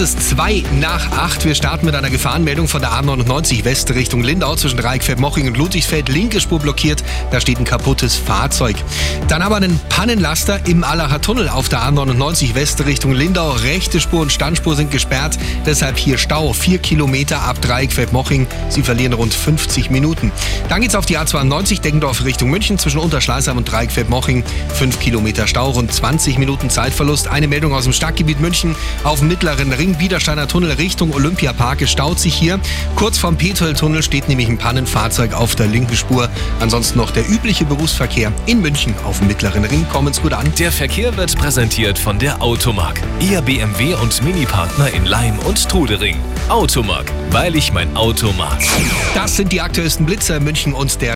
Es ist zwei nach acht. Wir starten mit einer Gefahrenmeldung von der A99 West Richtung Lindau zwischen Dreieckfeld-Moching und Ludwigsfeld. Linke Spur blockiert. Da steht ein kaputtes Fahrzeug. Dann aber einen Pannenlaster im Allacher Tunnel auf der A99 West Richtung Lindau. Rechte Spur und Standspur sind gesperrt. Deshalb hier Stau. Vier Kilometer ab Dreieckfeld-Moching. Sie verlieren rund 50 Minuten. Dann geht's auf die A92 Deggendorf Richtung München zwischen Unterschleißheim und Dreieckfeld-Moching. Fünf Kilometer Stau, rund 20 Minuten Zeitverlust. Eine Meldung aus dem Stadtgebiet München auf dem mittleren Ring Biedersteiner Tunnel Richtung Olympiapark. Es staut sich hier. Kurz vom Petrel-Tunnel steht nämlich ein Pannenfahrzeug auf der linken Spur. Ansonsten noch der übliche Berufsverkehr in München auf dem mittleren Ring. Kommen's gut an. Der Verkehr wird präsentiert von der Automark. Ihr BMW und Mini-Partner in Leim und Trudering. Automark, weil ich mein Auto mag. Das sind die aktuellsten Blitzer in München und der